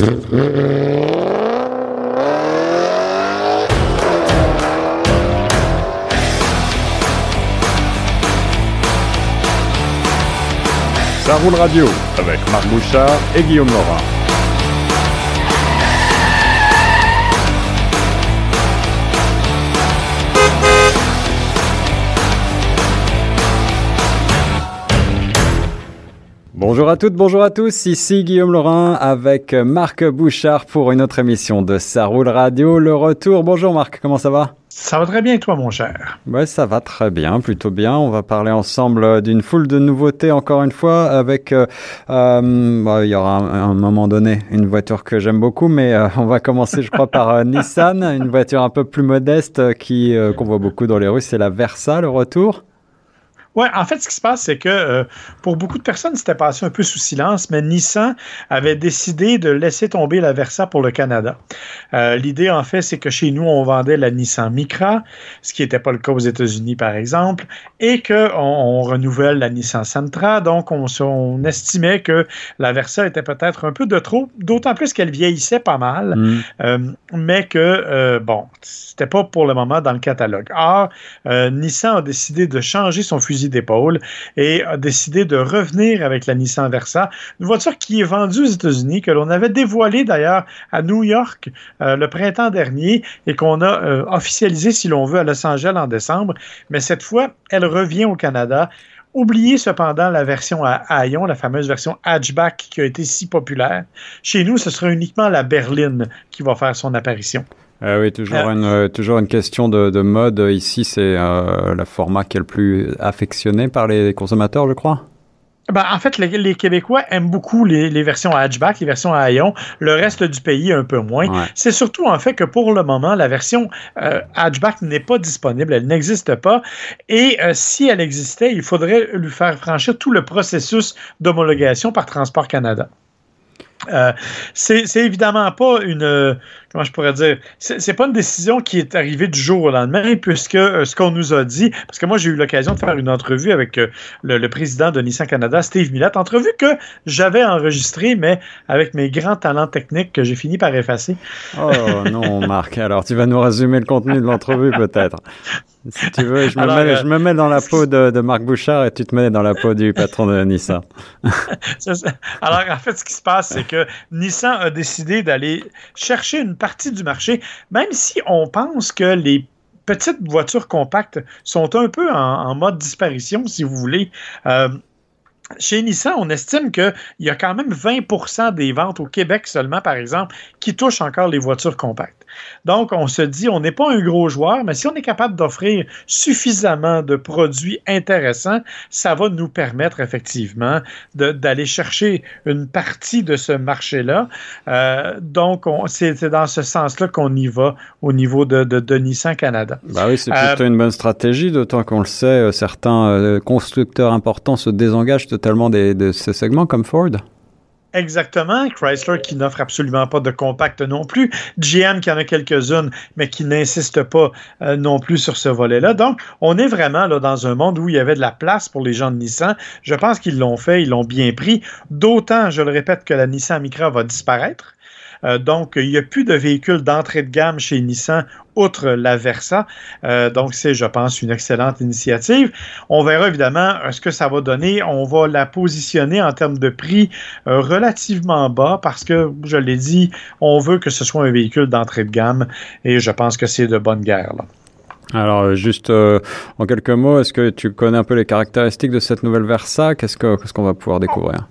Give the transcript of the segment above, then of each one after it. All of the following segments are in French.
Ça roule radio avec Marc Bouchard et Guillaume Laurent. Bonjour à toutes, bonjour à tous, ici Guillaume Laurin avec Marc Bouchard pour une autre émission de Ça roule radio, le retour. Bonjour Marc, comment ça va? Ça va très bien et toi, mon cher? Ouais, ça va très bien, plutôt bien. On va parler ensemble euh, d'une foule de nouveautés, encore une fois, avec, euh, euh bah, il y aura un, un, moment donné une voiture que j'aime beaucoup, mais euh, on va commencer, je crois, par Nissan, une voiture un peu plus modeste qui qu'on voit beaucoup dans les rues, c'est la Versa, le retour? Oui, en fait, ce qui se passe, c'est que euh, pour beaucoup de personnes, c'était passé un peu sous silence, mais Nissan avait décidé de laisser tomber la Versa pour le Canada. Euh, l'idée, en fait, c'est que chez nous, on vendait la Nissan Micra, ce qui n'était pas le cas aux États-Unis, par exemple, et qu'on on renouvelle la Nissan Sentra. Donc, on, on, estimait que la Versa était peut-être un peu de trop, d'autant plus qu'elle vieillissait pas mal, mm. euh, mais que, bon, c'était pas pour le moment dans le catalogue. Or, Nissan a décidé de changer son fusil d'épaule et a décidé de revenir avec la Nissan Versa, une voiture qui est vendue aux États-Unis, que l'on avait dévoilée d'ailleurs à New York euh, le printemps dernier et qu'on a euh, officialisé, si l'on veut, à Los Angeles en décembre. Mais cette fois, elle revient au Canada. Oubliez cependant la version à haillons, la fameuse version hatchback qui a été si populaire. Chez nous, ce sera uniquement la berline qui va faire son apparition. Ah oui, toujours, euh, une, euh, toujours une question de, de mode. Ici, c'est euh, le format qui est le plus affectionné par les consommateurs, je crois. Ben, en fait, les, les, Québécois aiment beaucoup les, les, versions hatchback, les versions à haillons. Le reste du pays, un peu moins. C'est surtout en fait que pour le moment, la version euh, hatchback n'est pas disponible. Elle n'existe pas. Et euh, si elle existait, il faudrait lui faire franchir tout le processus d'homologation par Transport Canada. Euh, c'est évidemment pas une comment je pourrais dire, c'est pas une décision qui est arrivée du jour au lendemain, puisque euh, ce qu'on nous a dit, parce que moi j'ai eu l'occasion de faire une entrevue avec euh, le, président de Nissan Canada, Steve Millett, entrevue que j'avais enregistrée, mais avec mes grands talents techniques que j'ai fini par effacer. Oh non, Marc, alors tu vas nous résumer le contenu de l'entrevue peut-être. Si tu veux, je me, mets, je me mets dans la peau de, de, Marc Bouchard et tu te mets dans la peau du patron de Nissan. alors en fait, ce qui se passe, c'est que Nissan a décidé d'aller chercher une partie du marché, même si on pense que les petites voitures compactes sont un peu en, mode disparition, si vous voulez. Euh, chez Nissan, on estime qu'il y a quand même 20% des ventes au Québec seulement, par exemple, qui touchent encore les voitures compactes. Donc, on se dit, on n'est pas un gros joueur, mais si on est capable d'offrir suffisamment de produits intéressants, ça va nous permettre effectivement d'aller chercher une partie de ce marché-là. Euh, donc, c'est dans ce sens-là qu'on y va au niveau de, de, Nissan Canada. Bah oui, c'est plutôt euh, une bonne stratégie, d'autant qu'on le sait, euh, certains constructeurs importants se désengagent totalement de ces segments comme Ford. Exactement. Chrysler qui n'offre absolument pas de compact non plus. GM qui en a quelques-unes, mais qui n'insiste pas euh, non plus sur ce volet-là. Donc, on est vraiment là dans un monde où il y avait de la place pour les gens de Nissan. Je pense qu'ils l'ont fait, ils l'ont bien pris. D'autant, je le répète, que la Nissan Micra va disparaître. Euh, donc, il n'y a plus de véhicules d'entrée de gamme chez Nissan outre la Versa. Euh, donc, c'est, je pense, une excellente initiative. On verra évidemment euh, ce que ça va donner. On va la positionner en termes de prix relativement bas parce que, je l'ai dit, on veut que ce soit un véhicule d'entrée de gamme et je pense que c'est de bonne guerre. Alors, juste en quelques mots, est-ce que tu connais un peu les caractéristiques de cette nouvelle Versa? Qu'est-ce qu'on va pouvoir découvrir?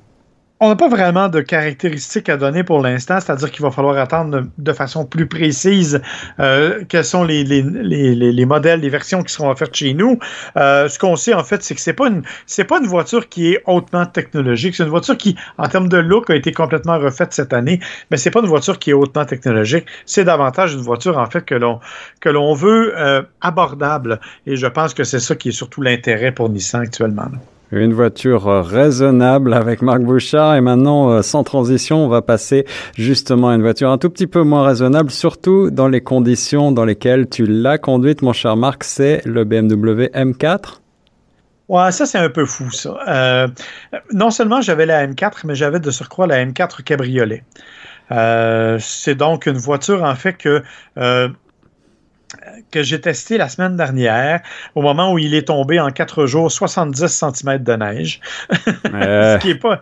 On n'a pas vraiment de caractéristiques à donner pour l'instant, c'est-à-dire qu'il va falloir attendre de façon plus précise euh, quels sont les, les, les, les, modèles, les versions qui seront offertes chez nous. Euh, ce qu'on sait en fait, c'est que c'est pas une pas une voiture qui est hautement technologique. C'est une voiture qui, en termes de look, a été complètement refaite cette année, mais c'est pas une voiture qui est hautement technologique. C'est davantage une voiture en fait que l'on que l'on veut euh, abordable. Et je pense que c'est ça qui est surtout l'intérêt pour Nissan actuellement. Une voiture euh, raisonnable avec Marc Bouchard. Et maintenant, euh, sans transition, on va passer justement à une voiture un tout petit peu moins raisonnable, surtout dans les conditions dans lesquelles tu l'as conduite, mon cher Marc. C'est le BMW M4. Ouais, ça c'est un peu fou ça. Euh, non seulement j'avais la M4, mais j'avais de surcroît la M4 cabriolet. c'est donc une voiture, en fait, que que j'ai testé la semaine dernière, au moment où il est tombé en quatre jours 70 cm de neige. ce qui est pas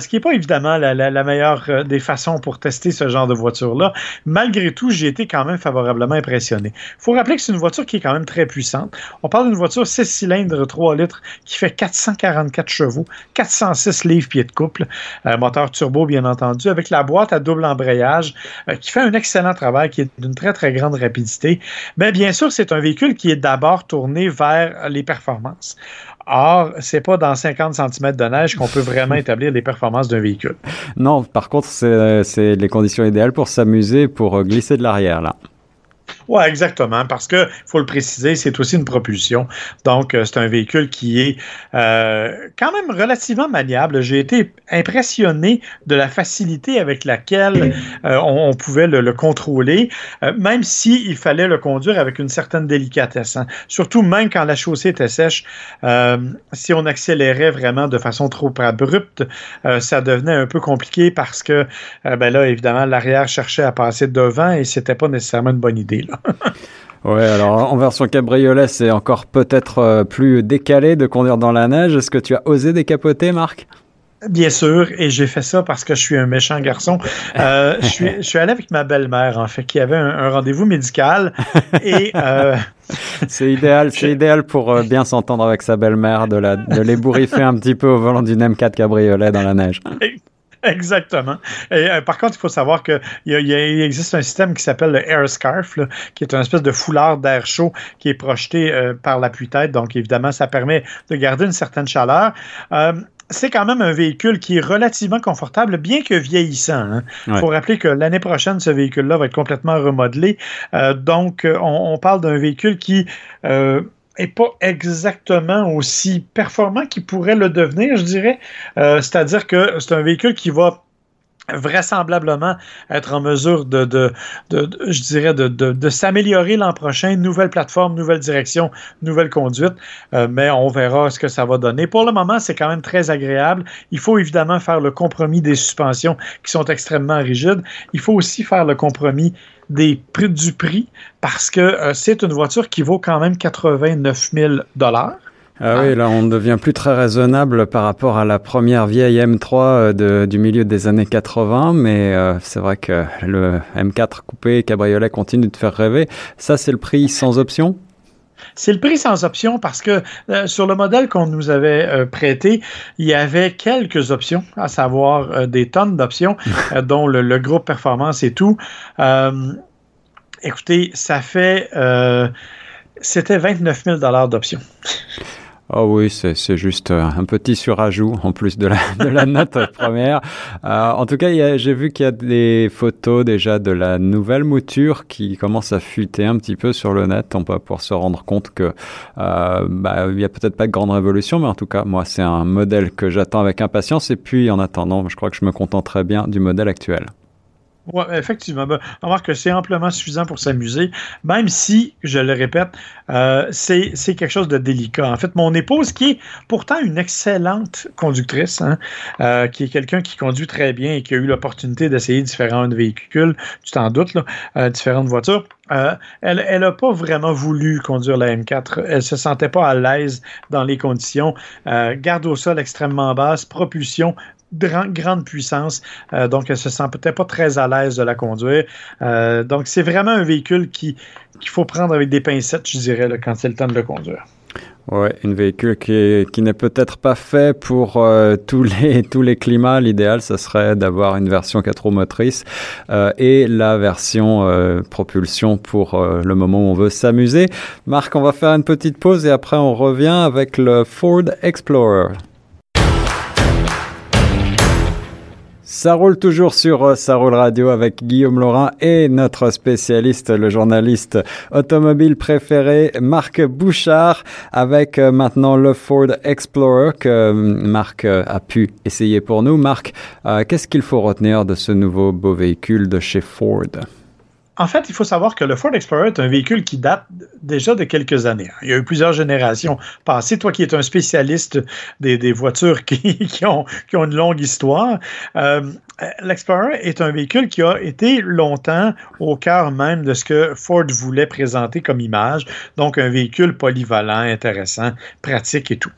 ce qui n'est pas évidemment la, meilleure euh, des façons pour tester ce genre de voiture-là. Malgré tout, j'ai été quand même favorablement impressionné. Il faut rappeler que c'est une voiture qui est quand même très puissante. On parle d'une voiture 6 cylindres, 3 litres, qui fait 444 chevaux, 406 livres-pieds de couple, euh, moteur turbo bien entendu, avec la boîte à double embrayage, euh, qui fait un excellent travail, qui est d'une très très grande rapidité. Mais bien sûr, c'est un véhicule qui est d'abord tourné vers les performances. Or, c'est pas dans 50 cm de neige qu'on peut vraiment établir les performances d'un véhicule. Non, par contre, c'est les conditions idéales pour s'amuser, pour glisser de l'arrière, là. Oui, exactement, parce que faut le préciser, c'est aussi une propulsion. Donc, euh, c'est un véhicule qui est euh, quand même relativement maniable. J'ai été impressionné de la facilité avec laquelle euh, on, pouvait le, contrôler, même s'il il fallait le conduire avec une certaine délicatesse. Hein. Surtout même quand la chaussée était sèche, si on accélérait vraiment de façon trop abrupte, ça devenait un peu compliqué parce que, ben là, évidemment, l'arrière cherchait à passer devant et c'était pas nécessairement une bonne idée. Ouais, alors en version cabriolet, c'est encore peut-être euh, plus décalé de conduire dans la neige. Est-ce que tu as osé décapoter, Marc? Bien sûr, et j'ai fait ça parce que je suis un méchant garçon. Euh, je, suis, je suis allé avec ma belle-mère, en fait, qui avait un, rendez-vous médical. Et euh, c'est idéal, c'est idéal pour bien s'entendre avec sa belle-mère, de, la, de l'ébouriffer un petit peu au volant d'une M4 cabriolet dans la neige. Exactement. Et, euh, par contre, il faut savoir qu'il il existe un système qui s'appelle le Air Scarf, qui est une espèce de foulard d'air chaud qui est projeté euh, par l'appui-tête. Donc, évidemment, ça permet de garder une certaine chaleur. Euh, c'est quand même un véhicule qui est relativement confortable, bien que vieillissant. Il hein. faut rappeler que l'année prochaine, ce véhicule-là va être complètement remodelé. donc, on, parle d'un véhicule qui est pas exactement aussi performant qu'il pourrait le devenir, je dirais. Euh, c'est-à-dire que c'est un véhicule qui va vraisemblablement être en mesure de, je dirais, de, de s'améliorer l'an prochain. Nouvelle plateforme, nouvelle direction, nouvelle conduite. Euh, mais on verra ce que ça va donner. Pour le moment, c'est quand même très agréable. Il faut évidemment faire le compromis des suspensions qui sont extrêmement rigides. Il faut aussi faire le compromis des prix du prix parce que euh, c'est une voiture qui vaut quand même 89 000 dollars. Ah oui, là on devient plus très raisonnable par rapport à la première vieille M3 euh, de, du milieu des années 80, mais euh, c'est vrai que le M4 coupé cabriolet continue de faire rêver. Ça c'est le prix sans option? C'est le prix sans option parce que sur le modèle qu'on nous avait prêté, il y avait quelques options, à savoir des tonnes d'options, dont le, le, groupe performance et tout. Écoutez, ça fait. Euh, c'était 29 000 d'options. Oh oui, c'est juste euh, un petit surajout en plus de la, de la note première. Euh, en tout cas, j'ai vu qu'il y a des photos déjà de la nouvelle mouture qui commence à fuiter un petit peu sur le net. On peut pour se rendre compte que euh, bah, il y a peut-être pas de grande révolution, mais en tout cas, moi, c'est un modèle que j'attends avec impatience. Et puis, en attendant, je crois que je me contenterai bien du modèle actuel. Oui, effectivement. Ben, on remarque que c'est amplement suffisant pour s'amuser, même si, je le répète, euh, c'est quelque chose de délicat. En fait, mon épouse, qui est pourtant une excellente conductrice, hein, euh, qui est quelqu'un qui conduit très bien et qui a eu l'opportunité d'essayer différents véhicules, tu t'en doutes, euh, différentes voitures, elle n'a pas vraiment voulu conduire la M4. Elle se sentait pas à l'aise dans les conditions. garde au sol extrêmement basse, propulsion grande puissance, euh, donc elle se sent peut-être pas très à l'aise de la conduire. Euh, donc c'est vraiment un véhicule qui qu'il faut prendre avec des pincettes, je dirais, quand c'est le temps de conduire. Ouais, un véhicule qui, qui n'est peut-être pas fait pour euh, tous les tous les climats. L'idéal, ce serait d'avoir une version 4 roues motrices et la version propulsion pour le moment où on veut s'amuser. Marc, on va faire une petite pause et après on revient avec le Ford Explorer. Ça roule toujours sur euh, Ça roule radio avec Guillaume Laurin et notre spécialiste, le journaliste automobile préféré, Marc Bouchard, avec euh, maintenant le Ford Explorer que euh, Marc a pu essayer pour nous. Marc, qu'est-ce qu'il faut retenir de ce nouveau beau véhicule de chez Ford? En fait, il faut savoir que le Ford Explorer est un véhicule qui date déjà de quelques années. Il y a eu plusieurs générations passées. Toi qui es un spécialiste des, voitures qui, ont, une longue histoire, euh, l'Explorer est un véhicule qui a été longtemps au cœur même de ce que Ford voulait présenter comme image. Donc, un véhicule polyvalent, intéressant, pratique et tout.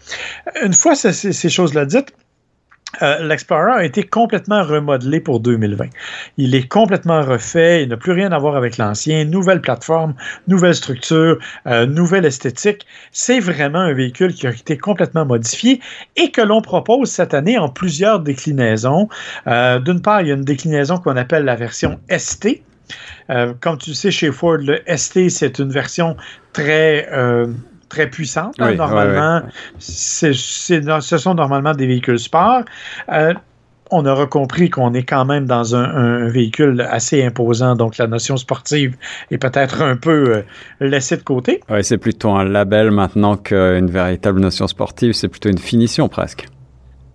Une fois ces choses-là dites, euh, L'Explorer a été complètement remodelé pour 2020. Il est complètement refait, il n'a plus rien à voir avec l'ancien, nouvelle plateforme, nouvelle structure, euh, nouvelle esthétique. C'est vraiment un véhicule qui a été complètement modifié et que l'on propose cette année en plusieurs déclinaisons. Euh, d'une part, il y a une déclinaison qu'on appelle la version ST. comme tu sais, chez Ford, le ST, c'est une version très très puissante. Hein, normalement, ce sont normalement des véhicules sport. Euh, on aura compris qu'on est quand même dans un, véhicule assez imposant, donc la notion sportive est peut-être un peu euh, laissée de côté. Oui, c'est plutôt un label maintenant qu'une véritable notion sportive, c'est plutôt une finition presque.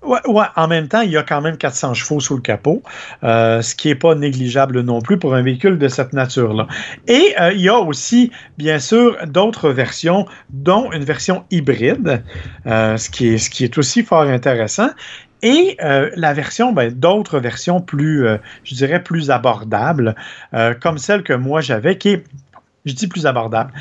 Ouais, ouais, en même temps, il y a quand même 400 chevaux sous le capot, euh, ce qui n'est pas négligeable non plus pour un véhicule de cette nature-là. Et euh, il y a aussi, bien sûr, d'autres versions, dont une version hybride, euh, ce, qui est, ce qui est aussi fort intéressant. Et la version, ben, d'autres versions plus, je dirais, plus abordables, comme celle que moi j'avais, qui est je dis plus abordable.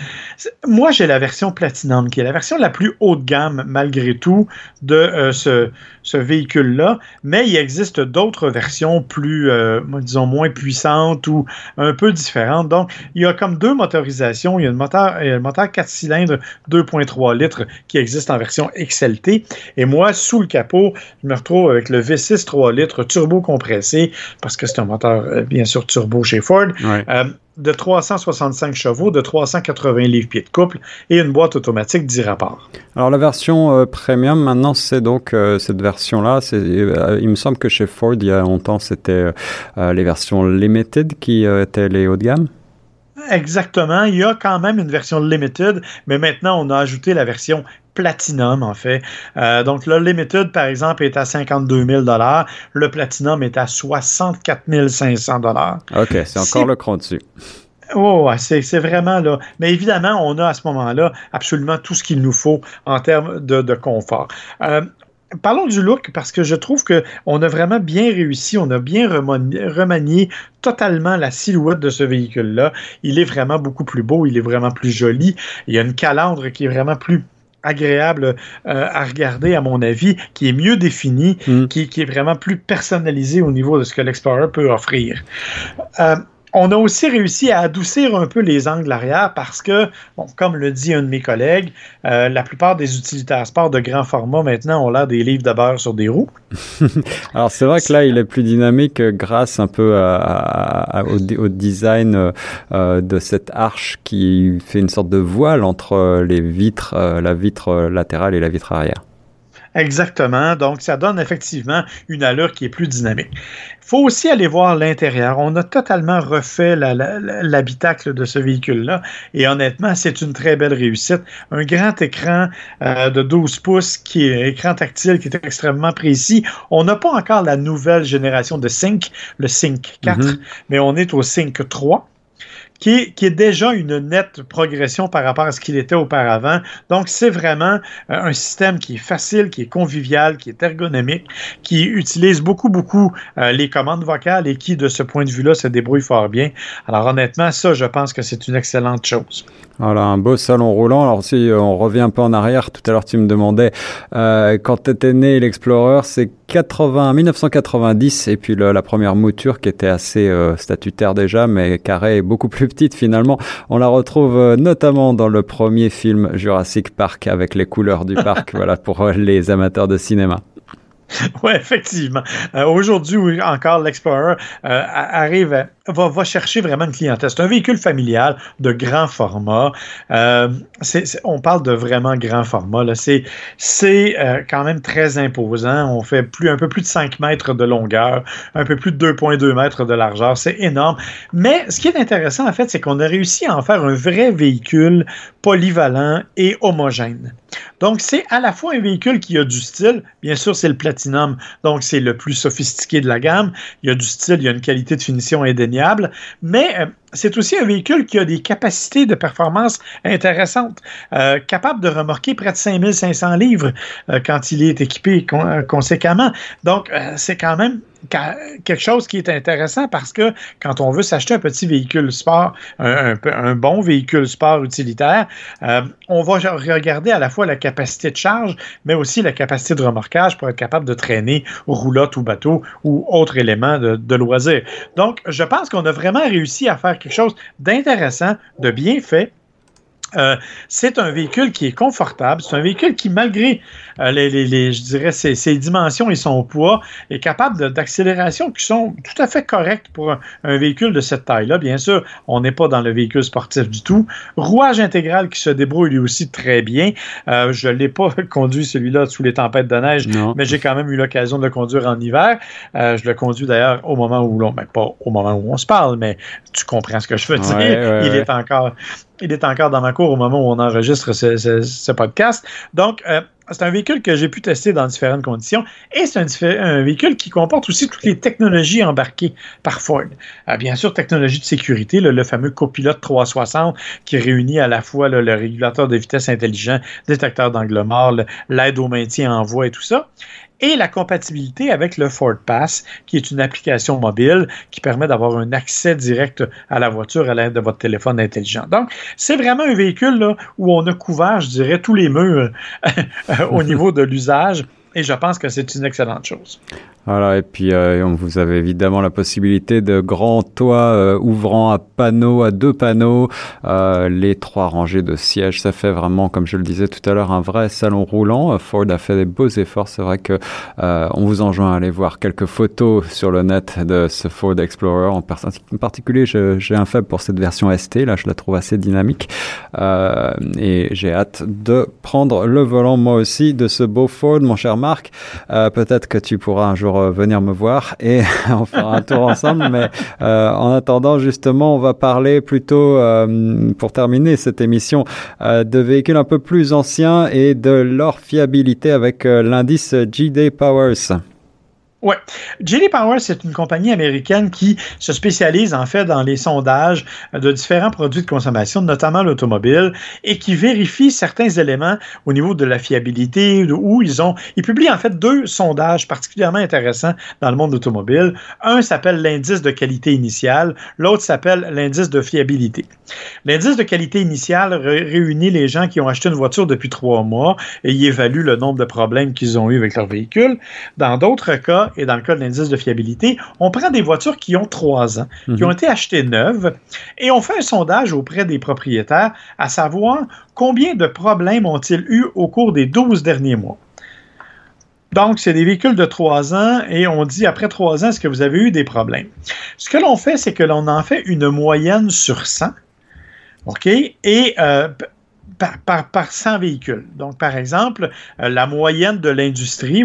Moi, j'ai la version Platinum, qui est la version la plus haut de gamme, malgré tout, de euh, ce, véhicule-là. Mais il existe d'autres versions plus, euh, disons, moins puissantes ou un peu différentes. Donc, il y a comme deux motorisations. Il y a le moteur, un moteur 4 cylindres 2.3 litres qui existe en version XLT. Et moi, sous le capot, je me retrouve avec le V6 3 litres turbo compressé, parce que c'est un moteur, euh, bien sûr, turbo chez Ford de 365 chevaux, de 380 livres-pieds de couple et une boîte automatique 10 rapports. Alors la version euh, premium, maintenant, c'est donc euh, cette version-là. Euh, il me semble que chez Ford, il y a longtemps, c'était les versions limited qui étaient les hauts de gamme. Exactement. Il y a quand même une version limited, mais maintenant, on a ajouté la version Platinum, en fait. Euh, donc, le Limited, par exemple, est à 52 000 Le Platinum est à 64 500 OK, c'est encore le cran dessus. Oh, c'est vraiment là. Mais évidemment, on a à ce moment-là absolument tout ce qu'il nous faut en termes de, confort. Euh, Parlons du look parce que je trouve qu'on a vraiment bien réussi, on a bien remanié, totalement la silhouette de ce véhicule-là. Il est vraiment beaucoup plus beau, il est vraiment plus joli. Il y a une calandre qui est vraiment plus agréable euh, à regarder, à mon avis, qui est mieux défini, mm. qui, est vraiment plus personnalisé au niveau de ce que l'Explorer peut offrir. Euh, on a aussi réussi à adoucir un peu les angles arrière parce que, bon, comme le dit un de mes collègues, euh, la plupart des utilitaires sport de grand format maintenant ont l'air des livres de beurre sur des roues. Alors c'est vrai que là, il est plus dynamique grâce un peu au, design euh, de cette arche qui fait une sorte de voile entre les vitres, euh, la vitre latérale et la vitre arrière. Exactement. Donc, ça donne effectivement une allure qui est plus dynamique. Il faut aussi aller voir l'intérieur. On a totalement refait l'habitacle de ce véhicule-là. Et honnêtement, c'est une très belle réussite. Un grand écran euh, de 12 pouces, qui est écran tactile, qui est extrêmement précis. On n'a pas encore la nouvelle génération de Sync, le Sync 4, mm-hmm. mais on est au Sync 3 qui est, déjà une nette progression par rapport à ce qu'il était auparavant. Donc, c'est vraiment euh, un système qui est facile, qui est convivial, qui est ergonomique, qui utilise beaucoup, beaucoup euh, les commandes vocales et qui, de ce point de vue-là, se débrouille fort bien. Alors, honnêtement, ça, je pense que c'est une excellente chose. Voilà, un beau salon roulant. Alors, si euh, on revient un peu en arrière, tout à l'heure, tu me demandais, quand tu étais né, l'Explorer, c'est 80, 1990, et puis la première mouture qui était assez statutaire déjà, mais carré et beaucoup plus petite finalement. On la retrouve euh, notamment dans le premier film Jurassic Park avec les couleurs du parc, voilà pour euh, les amateurs de cinéma. Oui, effectivement. Euh, aujourd'hui, encore, l'Explorer euh, arrive, va, chercher vraiment une clientèle. C'est un véhicule familial de grand format. Euh, on parle de vraiment grand format. C'est quand même très imposant. On fait plus, un peu plus de 5 mètres de longueur, un peu plus de 2,2 mètres de largeur. C'est énorme. Mais ce qui est intéressant, en fait, c'est qu'on a réussi à en faire un vrai véhicule polyvalent et homogène. Donc, c'est à la fois un véhicule qui a du style. Bien sûr, c'est le Platinum, donc c'est le plus sophistiqué de la gamme. Il y a du style, il y a une qualité de finition indéniable. Mais euh, c'est aussi un véhicule qui a des capacités de performance intéressantes, euh, capable de remorquer près de 5500 livres euh, quand il est équipé conséquemment. Donc, c'est quand même quelque chose qui est intéressant parce que quand on veut s'acheter un petit véhicule sport, un, bon véhicule sport utilitaire, euh, on va regarder à la fois la capacité de charge, mais aussi la capacité de remorquage pour être capable de traîner roulotte ou bateau ou autre élément de, de loisir. Donc, je pense qu'on a vraiment réussi à faire quelque chose d'intéressant, de bien fait, euh, c'est un véhicule qui est confortable. C'est un véhicule qui, malgré euh, les, je dirais, ses, dimensions et son poids, est capable d'accélération qui sont tout à fait correctes pour un, véhicule de cette taille-là. Bien sûr, on n'est pas dans le véhicule sportif du tout. Rouage intégral qui se débrouille lui aussi très bien. Euh, je ne l'ai pas conduit celui-là sous les tempêtes de neige, mais j'ai quand même eu l'occasion de le conduire en hiver. je le conduis d'ailleurs au moment où l'on, ben, pas au moment où on se parle, mais tu comprends ce que je veux dire. Il est encore, il est encore dans ma cour au moment où on enregistre ce, podcast. Donc, euh, c'est un véhicule que j'ai pu tester dans différentes conditions et c'est un, véhicule qui comporte aussi toutes les technologies embarquées par Ford. Euh, bien sûr, technologie de sécurité, le, fameux copilote 360 qui réunit à la fois le régulateur de vitesse intelligent, détecteur d'angle mort, l'aide au maintien en voie et tout ça et la compatibilité avec le Ford Pass, qui est une application mobile qui permet d'avoir un accès direct à la voiture à l'aide de votre téléphone intelligent. Donc, c'est vraiment un véhicule où on a couvert, je dirais, tous les murs au niveau de l'usage. Et je pense que c'est une excellente chose. Voilà, et puis euh, vous avez évidemment la possibilité de grands toits euh, ouvrant à panneaux, à deux panneaux, euh, les trois rangées de sièges. Ça fait vraiment, comme je le disais tout à l'heure, un vrai salon roulant. Ford a fait des beaux efforts. C'est vrai que on vous enjoint à aller voir quelques photos sur le net de ce Ford Explorer. En, particulier, j'ai un faible pour cette version ST. Là, je la trouve assez dynamique. et j'ai hâte de prendre le volant moi aussi de ce beau Ford, mon cher Marc. Peut-être que tu pourras un jour euh, venir me voir et on fera un tour ensemble. Mais euh, en attendant, justement, on va parler plutôt, euh, pour terminer cette émission, de véhicules un peu plus anciens et de leur fiabilité avec l'indice GD Powers. Oui. JD Power, c'est une compagnie américaine qui se spécialise en fait dans les sondages de différents produits de consommation, notamment l'automobile, et qui vérifie certains éléments au niveau de la fiabilité, où ils ont, ils publient en fait deux sondages particulièrement intéressants dans le monde automobile. Un s'appelle l'indice de qualité initiale, l'autre s'appelle l'indice de fiabilité. L'indice de qualité initiale réunit les gens qui ont acheté une voiture depuis trois mois et y évalue le nombre de problèmes qu'ils ont eu avec leur véhicule. Dans d'autres cas, et dans le cas de l'indice de fiabilité, on prend des voitures qui ont trois ans, qui ont mhm. été achetées neuves, et on fait un sondage auprès des propriétaires à savoir combien de problèmes ont-ils eu au cours des 12 derniers mois. Donc, c'est des véhicules de trois ans et on dit après trois ans, est-ce que vous avez eu des problèmes? Ce que l'on fait, c'est que l'on en fait une moyenne sur 100, OK? Et euh, par, par, 100 véhicules. Donc, par exemple, euh, la moyenne de l'industrie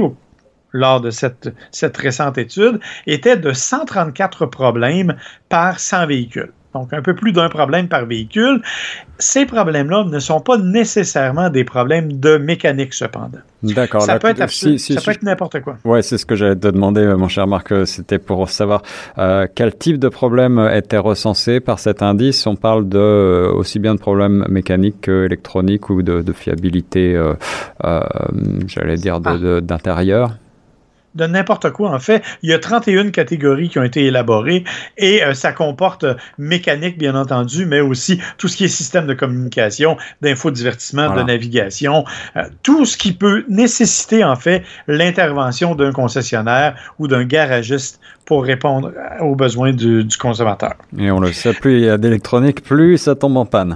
lors de cette, cette récente étude était de 134 problèmes par 100 véhicules. Donc, un peu plus d'un problème par véhicule. Ces problèmes-là ne sont pas nécessairement des problèmes de mécanique, cependant. D'accord. Ça, peut être, ça peut être n'importe quoi. Oui, c'est ce que j'allais te demander, euh, mon cher Marc. Euh, c'était pour savoir euh, quel type de problème était recensé par cet indice. On parle de aussi bien de problèmes mécaniques qu'électroniques ou de, de fiabilité, j'allais dire, ah. d'intérieur de n'importe quoi. En fait, il y a 31 catégories qui ont été élaborées et euh, ça comporte mécanique, bien entendu, mais aussi tout ce qui est système de communication, d'infodivertissement, de navigation, euh, tout ce qui peut nécessiter, en fait, l'intervention d'un concessionnaire ou d'un garagiste pour répondre aux besoins du, du consommateur. Et on le sait, plus il y a d'électronique, plus ça tombe en panne.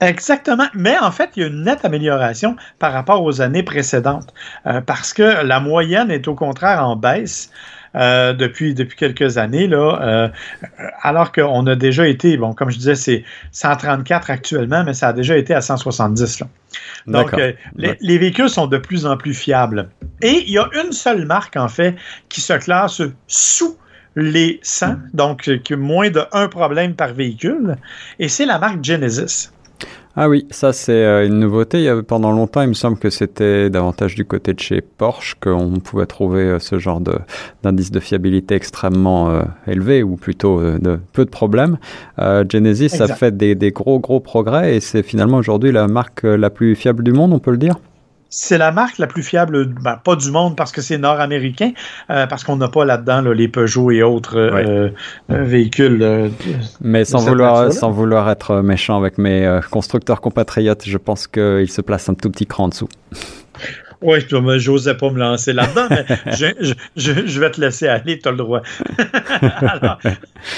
Exactement. Mais en fait, il y a une nette amélioration par rapport aux années précédentes euh, parce que la moyenne est au contraire en baisse. Euh, depuis, depuis quelques années, là, euh, alors qu'on a déjà été, bon, comme je disais, c'est 134 actuellement, mais ça a déjà été à 170. Là. Donc, les, les, véhicules sont de plus en plus fiables. Et il y a une seule marque, en fait, qui se classe sous les 100, donc moins de un problème par véhicule, et c'est la marque Genesis. Ah oui, ça c'est euh, une nouveauté. Pendant longtemps, il me semble que c'était davantage du côté de chez Porsche qu'on pouvait trouver euh, ce genre d'indice de, fiabilité extrêmement euh, élevé ou plutôt de peu de problèmes. Genesis a fait des, des, gros gros progrès et c'est finalement aujourd'hui la marque la plus fiable du monde, on peut le dire? C'est la marque la plus fiable, ben, pas du monde parce que c'est nord-américain, euh, parce qu'on n'a pas là-dedans les Peugeot et autres euh, euh, véhicules. Mais sans vouloir, sans vouloir être méchant avec mes constructeurs compatriotes, je pense qu'ils se placent un tout petit cran en dessous. Oui, je n'osais pas me lancer là-dedans, mais je, vais te laisser aller, tu as le droit.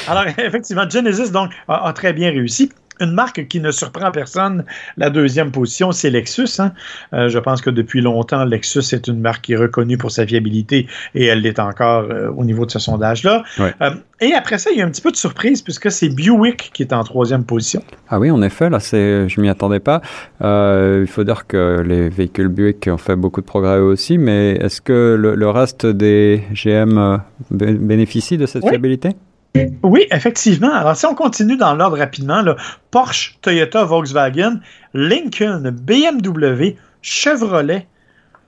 alors, effectivement, Genesis donc, a très bien réussi une marque qui ne surprend personne. La deuxième position, c'est Lexus. Hein. Euh, je pense que depuis longtemps, Lexus est une marque qui est reconnue pour sa fiabilité et elle l'est encore euh, au niveau de ce sondage-là. Euh, et après ça, il y a un petit peu de surprise puisque c'est Buick qui est en troisième position. Ah oui, en effet, là, c'est, je m'y attendais pas. il faut dire que les véhicules Buick ont fait beaucoup de progrès aussi, mais est-ce que le, reste des GM bénéficie de cette fiabilité? Oui, effectivement. Alors, si on continue dans l'ordre rapidement, Porsche, Toyota, Volkswagen, Lincoln, BMW, Chevrolet,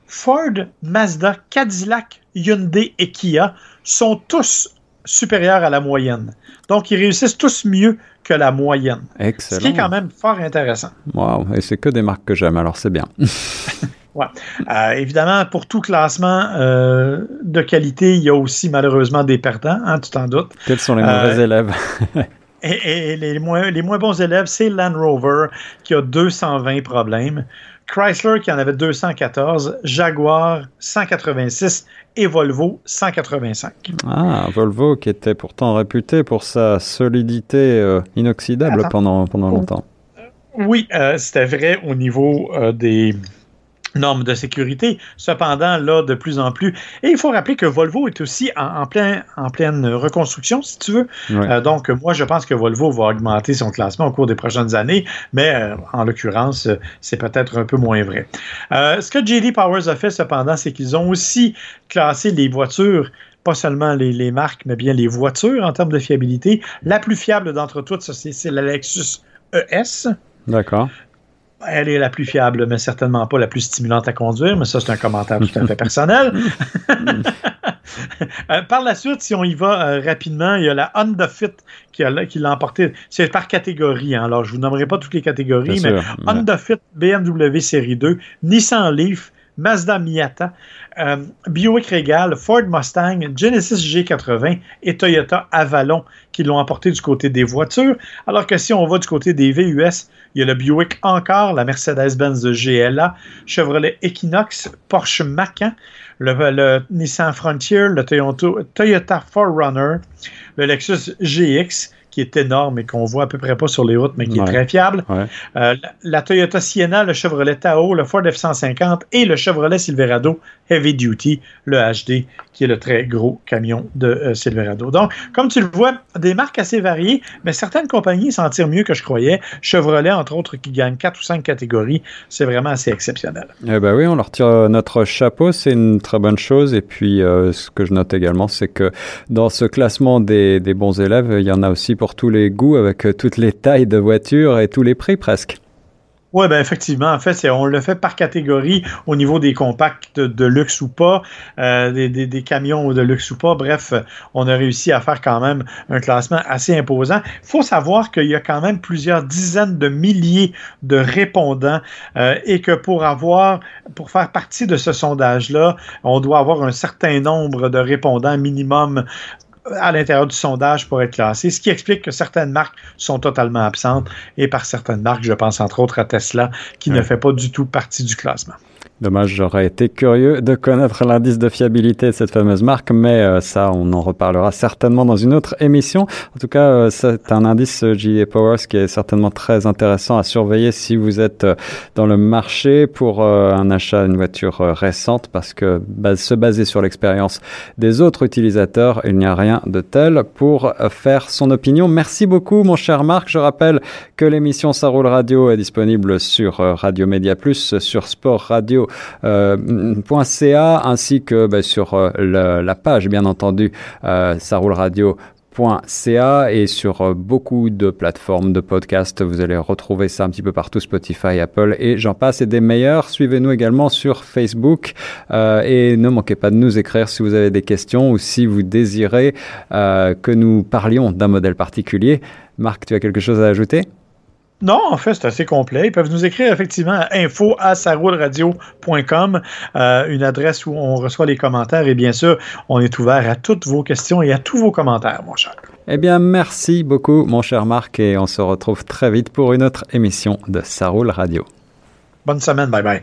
Ford, Mazda, Cadillac, Hyundai et Kia sont tous supérieurs à la moyenne. Donc, ils réussissent tous mieux que la moyenne. Excellent. Ce qui est quand même fort intéressant. Wow, et c'est que des marques que j'aime, alors c'est bien. Ouais. Euh, évidemment, pour tout classement euh, de qualité, il y a aussi malheureusement des perdants, hein, tu t'en doutes. Quels sont les mauvais euh, élèves? et, les, moins, les moins bons élèves, c'est Land Rover qui a 220 problèmes, Chrysler qui en avait 214, Jaguar 186 et Volvo 185. Ah, Volvo qui était pourtant réputé pour sa solidité inoxydable pendant, pendant longtemps. Oui, c'était vrai au niveau des normes de sécurité. Cependant, là, de plus en plus. Et il faut rappeler que Volvo est aussi en, plein, en pleine reconstruction, si tu veux. Euh, donc, moi, je pense que Volvo va augmenter son classement au cours des prochaines années, mais euh, en l'occurrence, c'est peut-être un peu moins vrai. Euh, ce que JD Powers a fait, cependant, c'est qu'ils ont aussi classé les voitures pas seulement les, les, marques, mais bien les voitures en termes de fiabilité. La plus fiable d'entre toutes, c'est la Lexus ES. D'accord. Elle est la plus fiable, mais certainement pas la plus stimulante à conduire, mais ça, c'est un commentaire tout à fait personnel. Euh, par la suite, si on y va euh, rapidement, il y a la Honda Fit qui, l'a emporté. C'est par catégorie. Hein. Alors, je ne vous nommerai pas toutes les catégories, mais Honda Fit, BMW Série 2, Nissan Leaf, Mazda Miata, euh, Buick Regal, Ford Mustang, Genesis G80 et Toyota Avalon qui l'ont emporté du côté des voitures. Alors que si on va du côté des VUS, il y a le Buick encore, la Mercedes-Benz GLA, Chevrolet Equinox, Porsche Macan, le, Nissan Frontier, le Toyota, Toyota 4Runner, le Lexus GX, qui est énorme et qu'on voit à peu près pas sur les routes, mais qui est très fiable. Euh, la, Toyota Sienna, le Chevrolet Tahoe, le Ford F-150 et le Chevrolet Silverado Heavy Duty, le HD, qui est le très gros camion de euh, Silverado. Donc, comme tu le vois, des marques assez variées, mais certaines compagnies s'en tirent mieux que je croyais. Chevrolet, entre autres, qui gagne 4 ou 5 catégories, c'est vraiment assez exceptionnel. Eh ben oui, on leur tire euh, notre chapeau, c'est une très bonne chose. Et puis, ce que je note également, c'est que dans ce classement des, des bons élèves, il y en a aussi pour tous les goûts, avec euh, toutes les tailles de voitures et tous les prix presque. Oui, ben effectivement. En fait, on le fait par catégorie au niveau des compacts de, luxe ou pas, euh, des, camions de luxe ou pas. Bref, on a réussi à faire quand même un classement assez imposant. Il faut savoir qu'il y a quand même plusieurs dizaines de milliers de répondants euh, et que pour avoir, pour faire partie de ce sondage-là, on doit avoir un certain nombre de répondants minimum à l'intérieur du sondage pour être classé, ce qui explique que certaines marques sont totalement absentes et par certaines marques, je pense entre autres à Tesla, qui ne fait pas du tout partie du classement. Dommage, j'aurais été curieux de connaître l'indice de fiabilité de cette fameuse marque, mais euh, ça, on en reparlera certainement dans une autre émission. En tout cas, euh, c'est un indice euh, Powers qui est certainement très intéressant à surveiller si vous êtes dans le marché pour un achat d'une voiture récente, parce que se baser sur l'expérience des autres utilisateurs, il n'y a rien de tel pour faire son opinion. Merci beaucoup, mon cher Marc. Je rappelle que l'émission Ça roule radio est disponible sur Radio Média Plus, sur Sport Radio euh, .ca ainsi que bah, sur euh, la, page bien entendu euh, ça roule radio et sur euh, beaucoup de plateformes de podcast. Vous allez retrouver ça un petit peu partout, Spotify, Apple et j'en passe et des meilleurs. Suivez-nous également sur Facebook euh, et ne manquez pas de nous écrire si vous avez des questions ou si vous désirez euh, que nous parlions d'un modèle particulier. Marc, tu as quelque chose à ajouter? Non, en fait, c'est assez complet. Ils peuvent nous écrire effectivement à info à euh, une adresse où on reçoit les commentaires. Et bien sûr, on est ouvert à toutes vos questions et à tous vos commentaires, mon cher. Eh bien, merci beaucoup, mon cher Marc, et on se retrouve très vite pour une autre émission de Saroul Radio. Bonne semaine, bye bye.